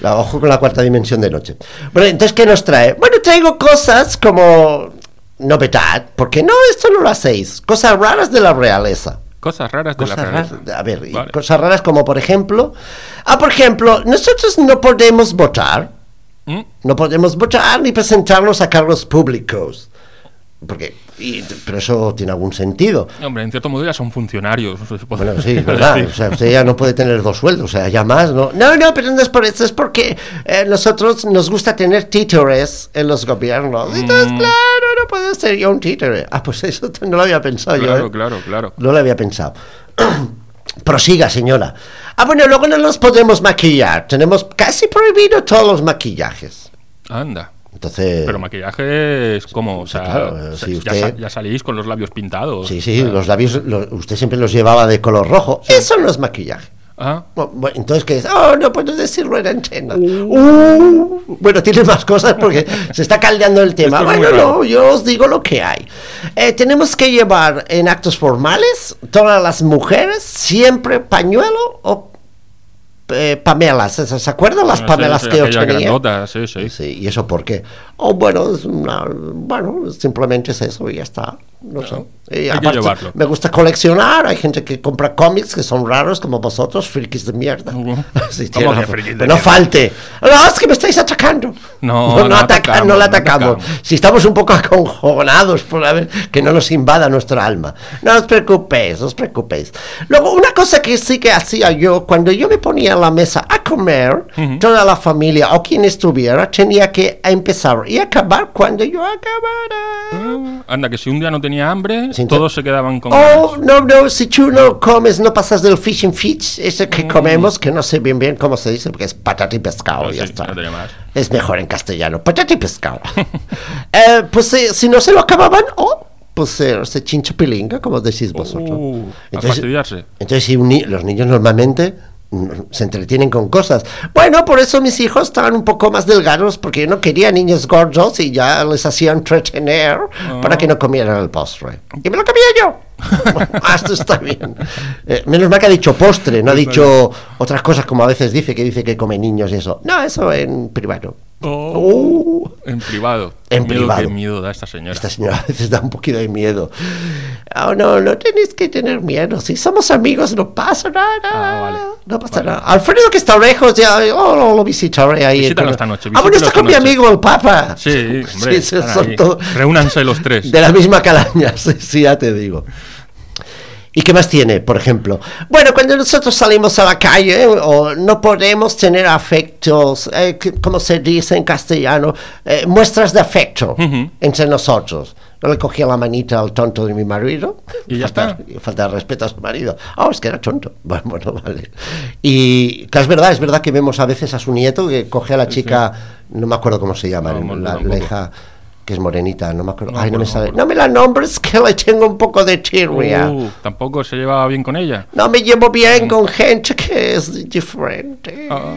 la ojo con la cuarta dimensión de noche. Bueno, entonces, ¿qué nos trae? Bueno, traigo cosas como novedad, porque no, esto no lo hacéis. Cosas raras de la realeza. Cosas raras de Cosas la raras, realeza. a ver, Vale. cosas raras como por ejemplo, ah, por ejemplo, nosotros no podemos votar, ¿Mm? no podemos votar ni presentarnos a cargos públicos, porque, y- pero eso tiene algún sentido. Hombre, en cierto modo ya son funcionarios. no sé si Bueno, sí, verdad. O sea, usted ya no puede tener dos sueldos, o sea, ya más, ¿no? No, no, pero no es por eso, es porque eh, nosotros nos gusta tener títores en los gobiernos. Entonces, Mm. claro, no puedo ser yo un títere. Ah, pues eso no lo había pensado yo. Claro, ¿eh? claro, claro. No lo había pensado. Prosiga, señora. Ah, bueno, luego no nos podemos maquillar. Tenemos casi prohibido todos los maquillajes. Anda. Entonces. Pero maquillaje es como, o sea, claro, ya, usted- sa- ya salís con los labios pintados. Sí, sí, los labios, usted siempre los llevaba de color rojo. Eso no es maquillaje. Ah, Bu- Bueno, entonces, ¿qué es? Oh, no puedo decirlo en antena. Uh, bueno, tiene más cosas porque se está caldeando el tema. Bueno, no, yo os digo lo que hay. Eh, tenemos que llevar en actos formales, todas las mujeres, siempre pañuelo o eh, pamelas. ¿Se acuerdan las sé, pamelas sí, que yo aquellas tenía? sí, sí. Sí, ¿y eso por qué? Oh, bueno, es una- bueno, simplemente es eso y ya está. No sé. Y hay que llevarlo. Me gusta coleccionar, hay gente que compra cómics que son raros como vosotros, frikis de mierda. Uh, Sí, ¿cómo tienes que razón. frikis de no mierda? falte. No, es que me estáis atacando. No, no, no ataca- atacamos, no le no atacamos. atacamos. Si estamos un poco aconjonados por a ver que no nos invada nuestra alma. No os preocupéis, no os preocupéis. Luego, una cosa que sí que hacía yo, cuando yo me ponía en la mesa a comer, toda la familia o quien estuviera tenía que empezar y acabar cuando yo acabara. Ah, Anda, que si un día no tenía hambre, todos se quedaban con Oh, no, no, si tú no comes, no pasas del fish and fish, ese que comemos, que no sé bien bien cómo se dice, porque es patata y pescado, Mm. Ah, ya sí, está. no. Es mejor en castellano, patata y pescado. Eh, pues eh, si no se lo acababan, oh, pues eh, se chincha pilinga, como decís vosotros. Uh, a Entonces- fastidiarse. Entonces, los niños normalmente mm, se entretienen con cosas. Bueno, por eso mis hijos estaban un poco más delgados, porque yo no quería niños gordos y ya les hacía entretener para que no comieran el postre. Y me lo comía yo. Ah, esto está bien. Eh, menos mal que ha dicho postre, no ha dicho otras cosas como a veces dice, que dice que come niños y eso. No, eso en privado. Uh. En privado. En miedo, privado. Qué miedo da esta señora. Esta señora a veces da un poquito de miedo. Oh, no, no tenéis que tener miedo. Si somos amigos, no pasa nada. Ah, vale. No pasa Vale. nada. Alfredo, que está lejos, ya oh, lo, visitaré ahí. Visítalo esta noche, Ah, bueno, está con mi amigo el Papa. Sí, hombre, sí, son Reúnanse los tres. De la misma calaña, sí, sí, ya te digo. ¿Y qué más tiene, por ejemplo? Bueno, cuando nosotros salimos a la calle o no podemos tener afectos, eh, como se dice en castellano, eh, muestras de afecto Ujú. entre nosotros. No le cogía la manita al tonto de mi marido. Y ya falta, está. Falta respeto a su marido. Oh, es que era tonto. Bueno, bueno, vale. Y que es verdad, es verdad que vemos a veces a su nieto que coge a la chica, no me acuerdo cómo se llama, No, la, la hija que es morenita, no me acuerdo. No Ay, no me acuerdo, sale. no No me la nombres que le tengo un poco de tirria. Uh, Tampoco se llevaba bien con ella. No me llevo bien con gente que es diferente. Ah.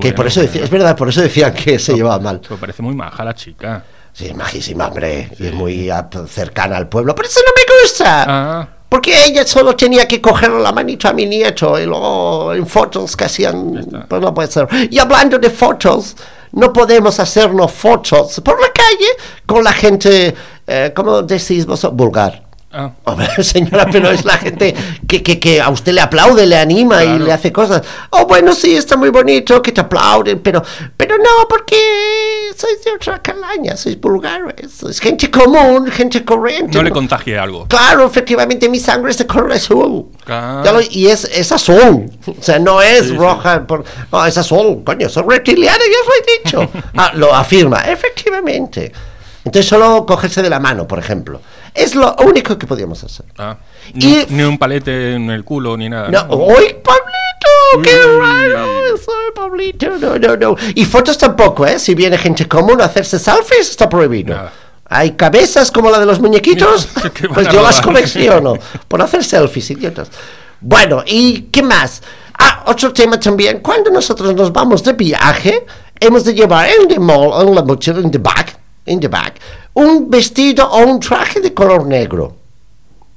que por eso decía, es verdad, por eso decían que se llevaba mal. Me parece muy maja la chica. Sí, es majísima, hombre. Y es muy cercana al pueblo. Pero eso no me gusta. Ah, Porque ella solo tenía que cogerle la manita a mi nieto y luego en fotos que hacían, pues no puede ser. Y hablando de fotos, no podemos hacernos fotos por la calle con la gente, eh, ¿cómo decís vos? Vulgar. Ah. Hombre, señora, pero es la gente que, que, que a usted le aplaude, le anima y Claro. le hace cosas. Oh, bueno, sí, está muy bonito que te aplauden, pero, pero no, porque sois de otra calaña, sois vulgares, sois gente común, gente corriente. No le contagie algo. Claro, efectivamente, mi sangre es de color azul. Claro. Lo- y es, es azul. O sea, no es Sí, sí. roja. Por, no, es azul. Coño, soy reptiliano, yo os lo he dicho. Ah, lo afirma, efectivamente. Entonces, solo cogerse de la mano, por ejemplo. Es lo único que podíamos hacer. Ah. Y- Ni, ni un palete en el culo ni nada. No, ¿no? ¡Uy, Pablito! ¡Qué Uy. raro! Soy Pablito. No, no, no. Y fotos tampoco, ¿eh? Si viene gente común a hacerse selfies, está prohibido. Nada. Hay cabezas como la de los muñequitos, pues yo las colecciono por hacer selfies, idiotas. Bueno, ¿y qué más? Ah, otro tema también. Cuando nosotros nos vamos de viaje, hemos de llevar en the mall, en la mochila, en the bag, in the bag, un vestido o un traje de color negro.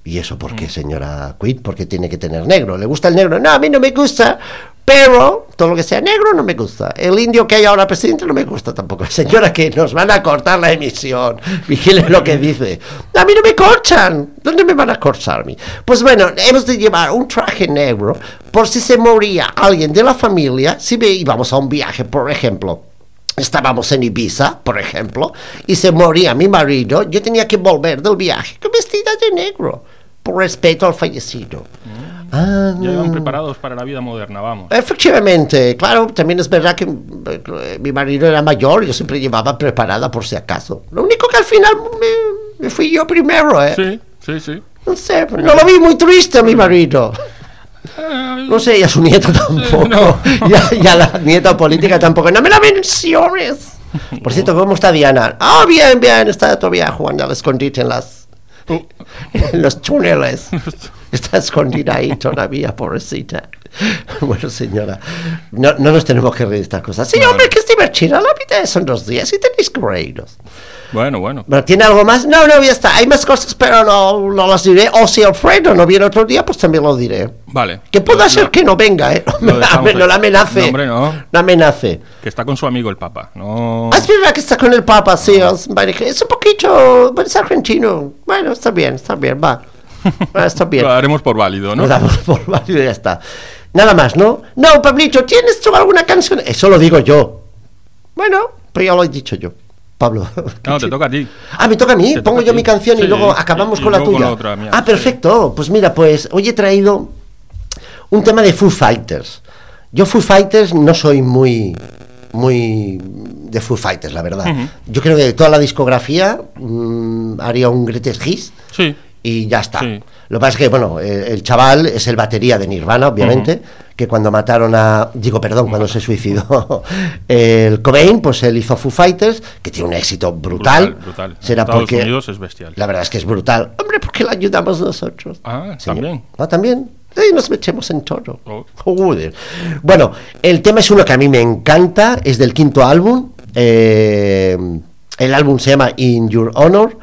¿Y eso por Mm. qué, señora Quinn? Porque tiene que tener negro. ¿Le gusta el negro? No, a mí no me gusta. Pero todo lo que sea negro no me gusta. El indio que hay ahora presidente no me gusta tampoco. Señora, que nos van a cortar la emisión. Vigile lo que dice. A mí no me corchan. ¿Dónde me van a mí? Pues bueno, hemos de llevar un traje negro por si se moría alguien de la familia. Si íbamos a un viaje, por ejemplo. Estábamos en Ibiza, por ejemplo, y se moría mi marido. Yo tenía que volver del viaje con vestida de negro, por respeto al fallecido. Ah, Ya iban preparados para la vida moderna, vamos. Efectivamente, claro, también es verdad que eh, mi marido era mayor, yo siempre llevaba preparada por si acaso. Lo único que al final me, me fui yo primero, ¿eh? Sí, sí, sí. No sé, no lo vi muy triste a mi marido. No sé, y a su nieta tampoco. no. Y, a, y a la nieta política tampoco. No me la menciones. Por cierto, ¿cómo está Diana? Ah, bien, bien, está todavía jugando al escondite en las Uh, en los túneles. Está escondida ahí todavía, pobrecita. Bueno, señora, no, no nos tenemos que reír de estas cosas. Sí, hombre, que es divertida. La vida son dos días y tenéis que reíros. Bueno, bueno. ¿tiene algo más? No, no, ya está. Hay más cosas, pero no, no las diré. O si Alfredo no viene otro día, pues también lo diré. Vale. Que pueda ser lo- que no venga, ¿eh? No, no la amenace. No, hombre, no. No amenace. Que está con su amigo el Papa. No. Ah, es verdad que está con el Papa, sí. Es, es un poquito... Es argentino. Bueno, está bien, está bien, va. Va, Está bien. Lo daremos por válido, ¿no? Lo damos por válido y ya está. Nada más, ¿no? No, Pablito, ¿tienes tú alguna canción? Eso lo digo yo. Bueno, pero ya lo he dicho yo. Pablo. No, te toca a ti. Ah, me toca a mí. Te Pongo yo mi canción y luego acabamos y- y con la tuya. la otra mía, ah, sí. perfecto. Pues mira, pues hoy he traído un tema de Foo Fighters. Yo Foo Fighters no soy muy muy de Foo Fighters, la verdad. Yo creo que toda la discografía mm, haría un greatest hits Sí. Y ya está. Sí. Lo que pasa es que, bueno, eh, el chaval es el batería de Nirvana, obviamente, que cuando mataron a, digo, perdón, cuando se suicidó el Cobain, pues él hizo Foo Fighters, que tiene un éxito brutal. Brutal, Será Estados porque, Unidos es bestial. la verdad es que es brutal. Hombre, porque lo ayudamos nosotros. Ah, también. Ah, también. Sí, nos metemos en todo. Oh. Joder. Bueno, el tema es uno que a mí me encanta, es del quinto álbum. eh, el álbum se llama In Your Honor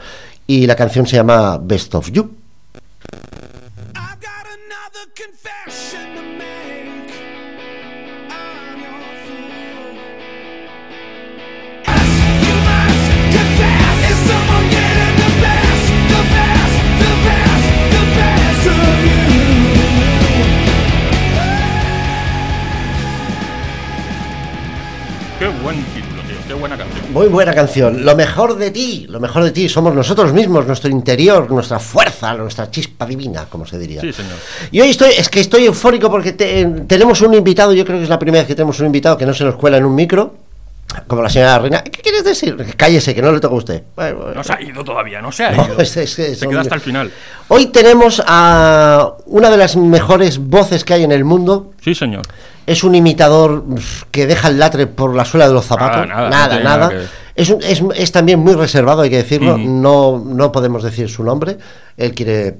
y la canción se llama Best of You. Qué buen título, buena canción. Muy buena canción. Lo mejor de ti, lo mejor de ti somos nosotros mismos, nuestro interior, nuestra fuerza, nuestra chispa divina, como se diría. Sí, señor. Y hoy estoy, es que estoy eufórico porque te- tenemos un invitado, yo creo que es la primera vez que tenemos un invitado que no se nos cuela en un micro, como la señora Reina. ¿Qué quieres decir? Cállese, que no le toca a usted. Bueno, bueno. No se ha ido todavía, no se ha No, ido. es- es que se queda hasta el final. Hoy tenemos a una de las mejores voces que hay en el mundo. Sí, señor. Es un imitador que deja el latre por la suela de los zapatos. Nada, nada, no nada. nada. Es, un- es, es también muy reservado, hay que decirlo. Ujú. No, no podemos decir su nombre. Él quiere.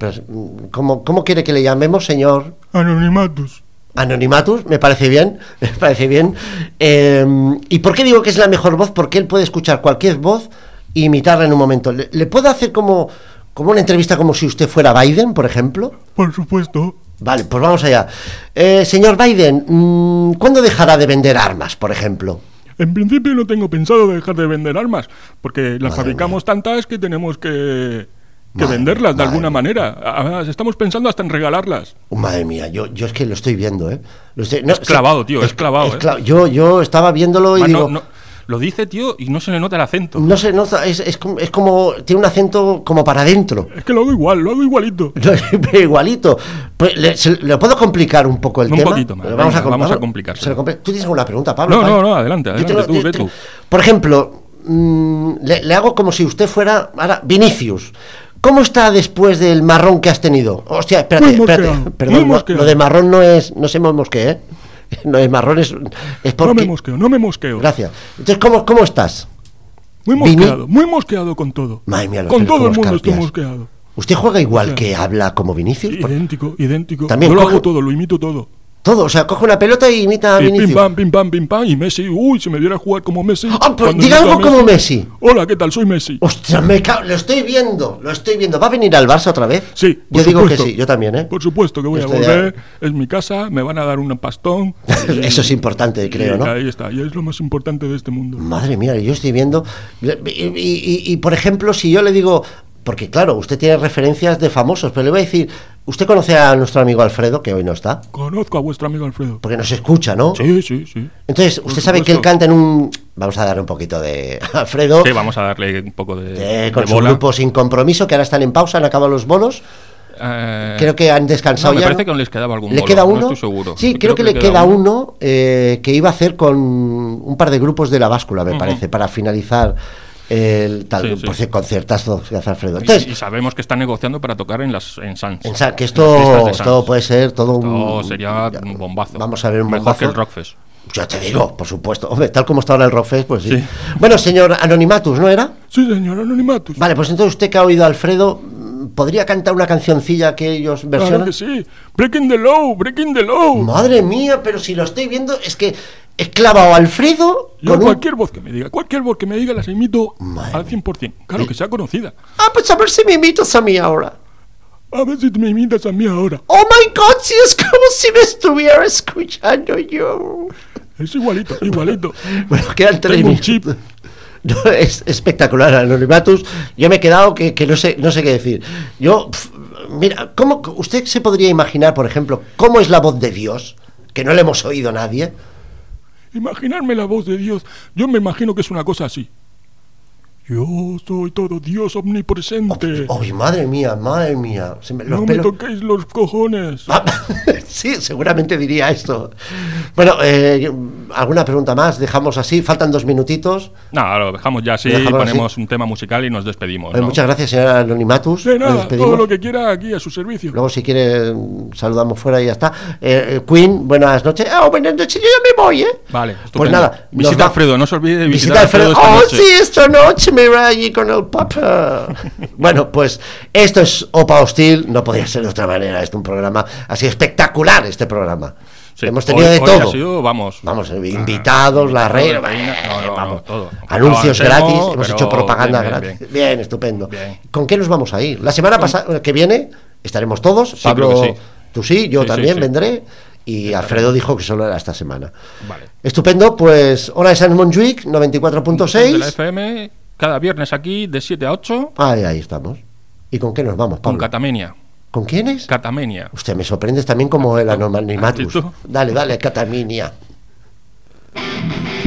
¿Cómo, ¿Cómo quiere que le llamemos, señor? Anonimatus. Anonimatus, me parece bien, me parece bien. Eh, ¿Y por qué digo que es la mejor voz? Porque él puede escuchar cualquier voz e imitarla en un momento. ¿Le, le puedo hacer como, como una entrevista como si usted fuera Biden, por ejemplo? Por supuesto. Vale, pues vamos allá. Eh, señor Biden, mm, ¿cuándo dejará de vender armas, por ejemplo? En principio no tengo pensado dejar de vender armas, porque las Madre fabricamos tantas que tenemos que, que Madre- venderlas de madre alguna manera. Además, estamos pensando hasta en regalarlas. Oh, madre mía, yo, yo es que lo estoy viendo, ¿eh? Lo estoy- no, Es clavado, tío, es clavado, ¿eh? yo, yo estaba viéndolo y digo... no- no- lo dice, tío, y no se le nota el acento. No sé, no, es, es, como, es como. Tiene un acento como para adentro. Es que lo hago igual, lo hago igualito. Pero igualito. Pues, le, se- ¿le puedo complicar un poco el Un tema? poquito más, vamos a complicárselo. se lo compli- ¿Tú tienes alguna pregunta, Pablo? No, no, no, adelante, tú, ve tú. Por ejemplo, mm, le, le hago como si usted fuera. Ahora, Vinicius. ¿Cómo está después del marrón que has tenido? Hostia, espérate, espérate. Perdón, no, lo de marrón no es. No sé mosqué, ¿eh? No es marrón, es, es porque. No me mosqueo, no me mosqueo. Gracias. Entonces, ¿cómo, cómo estás? Muy Vini- mosqueado, muy mosqueado con todo. Madre mía, lo con todo el mundo estoy mosqueado. ¿Usted juega igual O sea, que habla como Vinicius? Idéntico, idéntico. También Yo lo hago todo, lo imito todo. Todo, o sea, coge una pelota y imita a Vinicius. pim pam, pim pam, pim pam. Y Messi, uy, si me diera a jugar como Messi. Ah, pues cuando diga imito a algo como Messi. Hola, ¿qué tal? Soy Messi. Ostras, me cago, lo estoy viendo, lo estoy viendo. ¿Va a venir al Barça otra vez? Sí, por Yo digo que sí, yo también, ¿eh? Por supuesto que voy a volver. Es mi casa, me van a dar un pastón. y- Eso es importante, creo, y ¿no? Ahí está, y es lo más importante de este mundo. Madre mía, yo estoy viendo. Y- y, por ejemplo, si yo le digo. Porque claro, usted tiene referencias de famosos, pero le voy a decir. Usted conoce a nuestro amigo Alfredo, que hoy no está, Conozco a vuestro amigo Alfredo. porque nos escucha, ¿no? Sí, sí, sí. Entonces, usted sabe que él canta en un. Vamos a dar un poquito de. Alfredo. Sí, vamos a darle un poco de, eh, con de su bola. grupo sin compromiso, que ahora están en pausa, han acabado los bolos. Eh, Creo que han descansado no, me ya. parece ¿no? que les quedaba algún ¿Le bolo, queda no uno? estoy seguro. Sí, creo, que, le queda, uno, eh, que iba a hacer con un par de grupos de la báscula, me Ujú. parece, para finalizar el tal Sí, sí. por ese conciertazo que hace Alfredo. Y, Entonces, y sabemos que están negociando para tocar en las en Sans. en Sa- que esto, esto puede ser todo Esto un. sería ya, un bombazo. Vamos a ver un Mejor bombazo. que el Rockfest. Yo te digo, por supuesto. Hombre, tal como está ahora el Rockfest, pues sí. Sí. Bueno, señor Anonimatus, ¿no era? Sí, señor Anonimatus. Vale, pues entonces usted que ha oído a Alfredo, podría cantar una cancioncilla que ellos Claro versionan. que sí. Breaking the law, breaking the law. Madre mía, pero si lo estoy viendo, es que he clavado a Alfredo Yo con un... cualquier voz que me diga, cualquier voz que me diga las imito Madre al 100%. Claro que sea conocida. Ah, pues a ver si me imitas a mí ahora. A ver si me imitas a mí ahora. Oh my god, si es como si me estuviera escuchando yo. Es igualito, igualito. Bueno, quedan tres minutos. chip. No, es espectacular, Anonimatus. Yo me he quedado que, que no sé no sé qué decir. Yo, pf, mira, ¿cómo usted se podría imaginar, por ejemplo, cómo es la voz de Dios? Que no le hemos oído a nadie. Imaginarme la voz de Dios. Yo me imagino que es una cosa así. Yo soy todo Dios omnipresente. ¡Ay, madre mía, madre mía! Se me- los no me pelos- toquéis los cojones. Ah, sí, seguramente diría esto. Bueno, eh, ¿alguna pregunta más? Dejamos así, faltan dos minutitos. No, lo dejamos ya así, dejamos ponemos así. un tema musical y nos despedimos. Eh, ¿no? Muchas gracias, señora Anonimatus. De nada, despedimos. todo lo que quiera aquí a su servicio. Luego, si quiere, saludamos fuera y ya está. Eh, eh, Queen, buenas noches. Ah, buenas noches, yo ya me voy, ¿eh? Vale, Pues estupendo. nada. nos Visita va- a Alfredo, no se olvide de Visita visitar a a Alfredo Alfredo. esta ¡Oh, noche. sí, esta noche me allí con el papa! bueno, pues esto es Opa Hostil. No podía ser de otra manera. Esto es un programa así espectacular, este programa. Sí, Hemos tenido hoy- de hoy todo. ha sido, vamos. Vamos, eh, invitados, la reina. reina, no, no, no, vamos. todo. Anuncios gratis, hemos hecho propaganda bien, bien, gratis. Bien, estupendo. Bien. ¿Con qué nos vamos a ir? La semana pasada que viene estaremos todos. Sí, Pablo, creo que sí. tú sí, yo también sí. vendré. Y Alfredo dijo que solo era esta semana. Vale. Estupendo, pues hora de San Montjuic, De la 94.6. FM, cada viernes aquí, de 7 a 8, Ahí, ahí estamos. ¿Y con qué nos vamos, con Pablo? Catamenia. ¿Con quiénes? Catamenia. Usted me sorprendes también como el anonimatus. ¿Has visto? Dale, dale, Cataminia. Thank